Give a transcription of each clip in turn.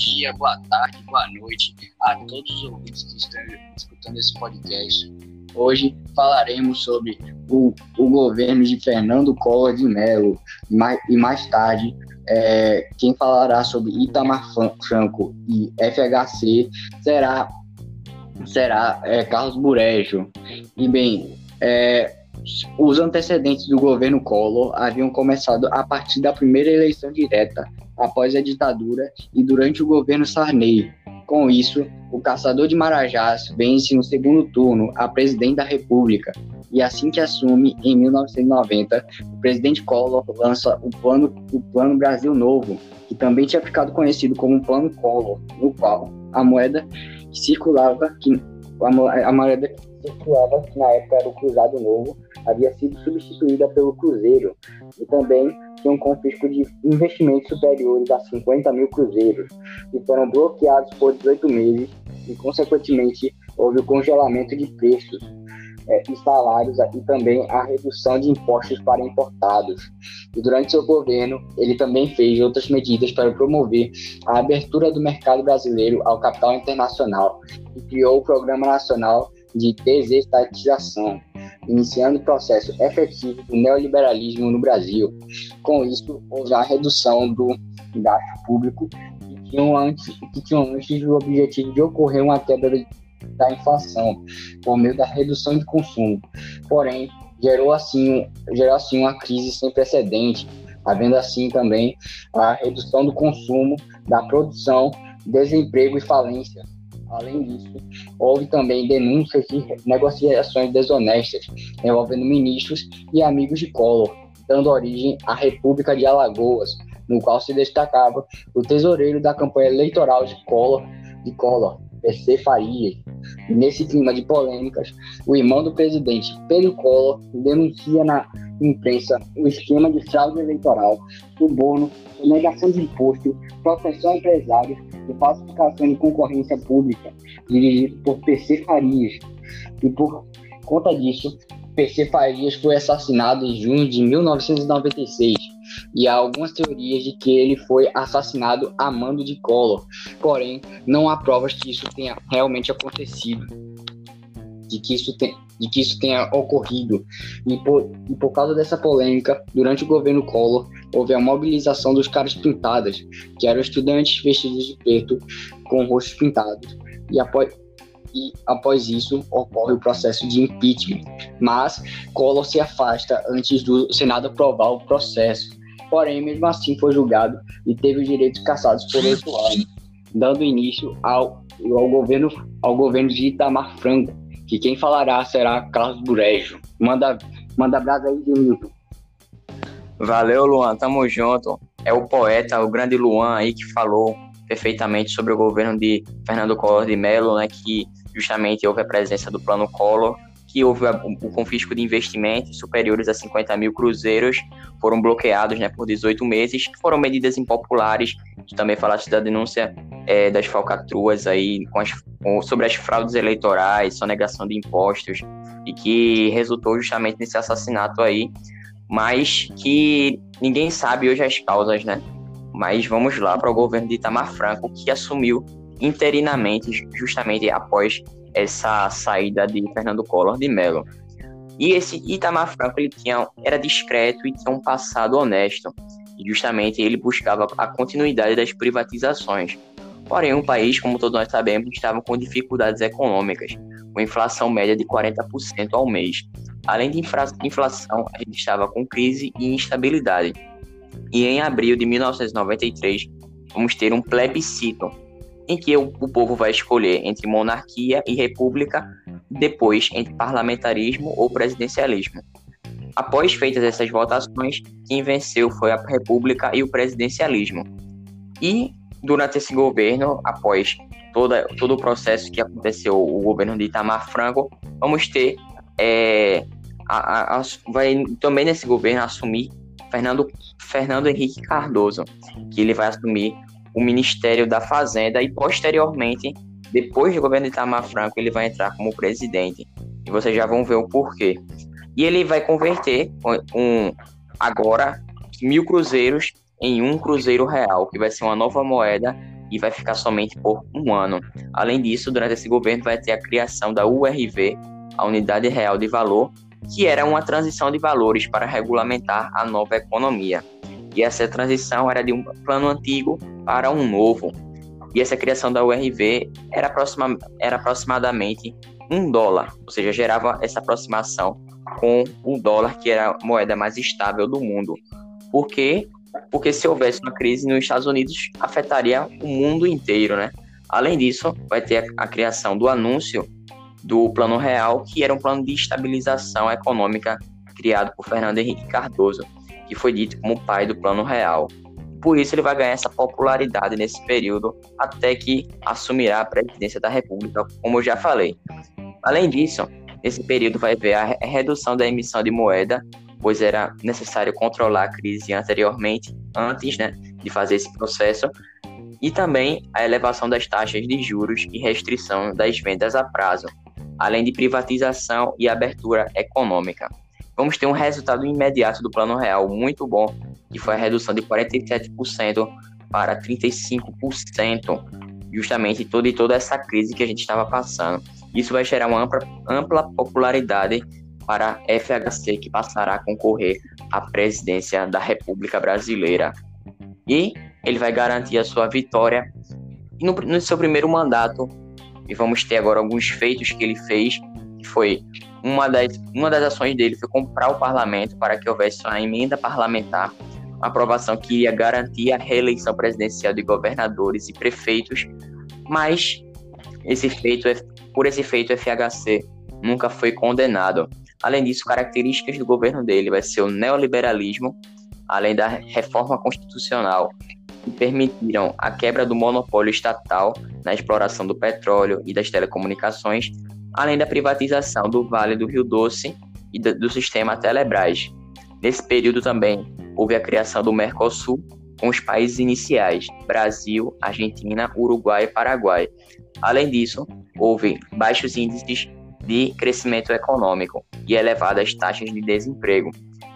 dia, boa tarde, boa noite a todos os ouvintes que estão escutando esse podcast. Hoje falaremos sobre o, o governo de Fernando Collor de Mello e mais tarde é, quem falará sobre Itamar Franco e FHC será, será é, Carlos Burejo. E bem, é, os antecedentes do governo Collor haviam começado a partir da primeira eleição direta, após a ditadura e durante o governo Sarney. Com isso, o caçador de Marajás vence no segundo turno a presidente da República. E assim que assume, em 1990, o presidente Collor lança o Plano, o plano Brasil Novo, que também tinha ficado conhecido como Plano Collor, no qual a moeda que circulava, que, a, moeda que circulava, que na época era o Cruzado Novo, havia sido substituída pelo Cruzeiro e também tinha um confisco de investimentos superiores a 50 mil cruzeiros, que foram bloqueados por 18 meses e, consequentemente, houve o congelamento de preços é, e salários e também a redução de impostos para importados. E durante seu governo, ele também fez outras medidas para promover a abertura do mercado brasileiro ao capital internacional e criou o Programa Nacional de Desestatização, iniciando o processo efetivo do neoliberalismo no Brasil. Com isso, houve a redução do gasto público que tinham antes, que tinham antes o objetivo de ocorrer uma queda da inflação por meio da redução de consumo. Porém, gerou assim, gerou assim uma crise sem precedente, havendo assim também a redução do consumo, da produção, desemprego e falência Além disso, houve também denúncias de negociações desonestas envolvendo ministros e amigos de Collor, dando origem à República de Alagoas, no qual se destacava o tesoureiro da campanha eleitoral de Collor, de Collor PC Farias. Nesse clima de polêmicas, o irmão do presidente, Pedro Collor, denuncia na imprensa o esquema de fraude eleitoral, suborno, negação de imposto, proteção a empresários e falsificação de concorrência pública, dirigido por PC Farias. E por conta disso, PC Farias foi assassinado em junho de 1996 e há algumas teorias de que ele foi assassinado a mando de Collor, porém não há provas que isso tenha realmente acontecido, de que isso, tem, de que isso tenha ocorrido. E por, e por causa dessa polêmica, durante o governo Collor, houve a mobilização dos caras pintadas, que eram estudantes vestidos de preto com rostos pintados, e após, e após isso ocorre o processo de impeachment. Mas Collor se afasta antes do Senado aprovar o processo porém, mesmo assim, foi julgado e teve os direitos cassados por oito anos, dando início ao, ao, governo, ao governo de Itamar Franco, que quem falará será Carlos Burejo. Manda, manda abraço aí, Milton. Valeu, Luan, tamo junto. É o poeta, o grande Luan aí que falou perfeitamente sobre o governo de Fernando Collor de Mello, né, que justamente houve a presença do Plano Collor que houve o confisco de investimentos superiores a 50 mil cruzeiros, foram bloqueados né, por 18 meses, que foram medidas impopulares. Também falaste da denúncia é, das falcatruas aí as, com, sobre as fraudes eleitorais, sonegação de impostos, e que resultou justamente nesse assassinato aí, mas que ninguém sabe hoje as causas, né? Mas vamos lá para o governo de Itamar Franco, que assumiu interinamente, justamente após essa saída de Fernando Collor de Mello. E esse Itamar Franco ele tinha, era discreto e tinha um passado honesto. E justamente ele buscava a continuidade das privatizações. Porém, o país, como todos nós sabemos, estava com dificuldades econômicas, com inflação média de 40% ao mês. Além de inflação, a gente estava com crise e instabilidade. E em abril de 1993, vamos ter um plebiscito em que o, o povo vai escolher entre monarquia e república, depois entre parlamentarismo ou presidencialismo. Após feitas essas votações, quem venceu foi a república e o presidencialismo. E durante esse governo, após toda, todo o processo que aconteceu, o governo de Itamar Franco, vamos ter é, a, a, a, vai também nesse governo assumir Fernando, Fernando Henrique Cardoso, que ele vai assumir o Ministério da Fazenda e posteriormente, depois do governo de Itamar Franco, ele vai entrar como presidente. E vocês já vão ver o porquê. E ele vai converter um, agora mil cruzeiros em um cruzeiro real, que vai ser uma nova moeda e vai ficar somente por um ano. Além disso, durante esse governo vai ter a criação da URV, a Unidade Real de Valor, que era uma transição de valores para regulamentar a nova economia. E essa transição era de um plano antigo para um novo. E essa criação da URV era, aproxima, era aproximadamente um dólar, ou seja, gerava essa aproximação com o dólar, que era a moeda mais estável do mundo. Por quê? Porque se houvesse uma crise nos Estados Unidos, afetaria o mundo inteiro, né? Além disso, vai ter a, a criação do anúncio do Plano Real, que era um plano de estabilização econômica criado por Fernando Henrique Cardoso, que foi dito como pai do Plano Real. Por isso, ele vai ganhar essa popularidade nesse período, até que assumirá a presidência da República, como eu já falei. Além disso, nesse período vai haver a redução da emissão de moeda, pois era necessário controlar a crise anteriormente, antes né, de fazer esse processo, e também a elevação das taxas de juros e restrição das vendas a prazo, além de privatização e abertura econômica. Vamos ter um resultado imediato do Plano Real muito bom, que foi a redução de 47% para 35%, justamente toda e toda essa crise que a gente estava passando. Isso vai gerar uma ampla, ampla popularidade para a FHC, que passará a concorrer à presidência da República Brasileira. E ele vai garantir a sua vitória no, no seu primeiro mandato. E vamos ter agora alguns feitos que ele fez, que foi uma das, uma das ações dele foi comprar o parlamento para que houvesse uma emenda parlamentar, uma aprovação que iria garantir a reeleição presidencial de governadores e prefeitos, mas esse feito, por esse feito, o FHC nunca foi condenado. Além disso, características do governo dele vai ser o neoliberalismo, além da reforma constitucional, que permitiram a quebra do monopólio estatal na exploração do petróleo e das telecomunicações, além da privatização do Vale do Rio Doce e do sistema Telebrás. Nesse período também houve a criação do Mercosul com os países iniciais Brasil, Argentina, Uruguai e Paraguai. Além disso, houve baixos índices de crescimento econômico e elevadas taxas de desemprego.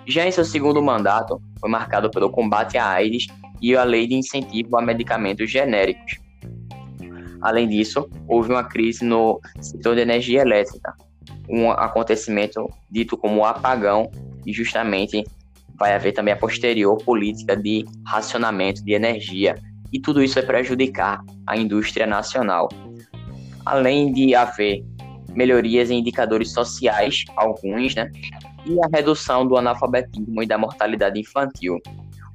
Já em seu segundo mandato, foi marcado pelo combate à AIDS e a lei de incentivo a medicamentos genéricos. Além disso, houve uma crise no setor de energia elétrica, um acontecimento dito como apagão, e justamente vai haver também a posterior política de racionamento de energia, e tudo isso vai prejudicar a indústria nacional. Além de haver melhorias em indicadores sociais, alguns, né? E a redução do analfabetismo e da mortalidade infantil.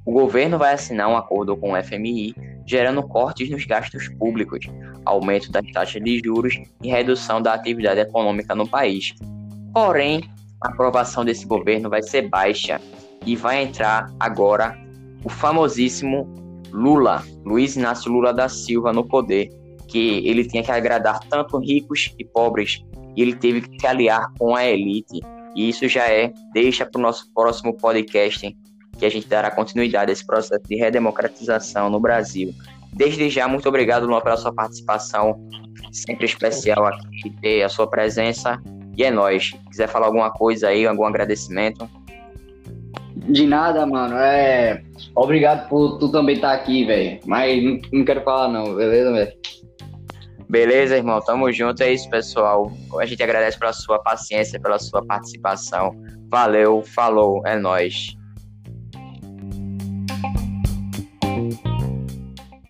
O governo vai assinar um acordo com o FMI, gerando cortes nos gastos públicos, aumento das taxas de juros e redução da atividade econômica no país. Porém, a aprovação desse governo vai ser baixa e vai entrar agora o famosíssimo Lula, Luiz Inácio Lula da Silva, no poder, que ele tinha que agradar tanto ricos e pobres, e ele teve que se aliar com a elite. E isso já é, deixa para o nosso próximo podcast, que a gente dará continuidade a esse processo de redemocratização no Brasil. Desde já, muito obrigado, Luan, pela sua participação, sempre especial aqui, ter a sua presença. E é nóis. Quiser falar alguma coisa aí, algum agradecimento? De nada, mano. É. Obrigado por tu também estar tá aqui, velho. Mas não, não, quero falar, não, beleza, velho? Beleza, irmão. Tamo junto. É isso, pessoal. A gente agradece pela sua paciência, pela sua participação. Valeu, falou, é nóis.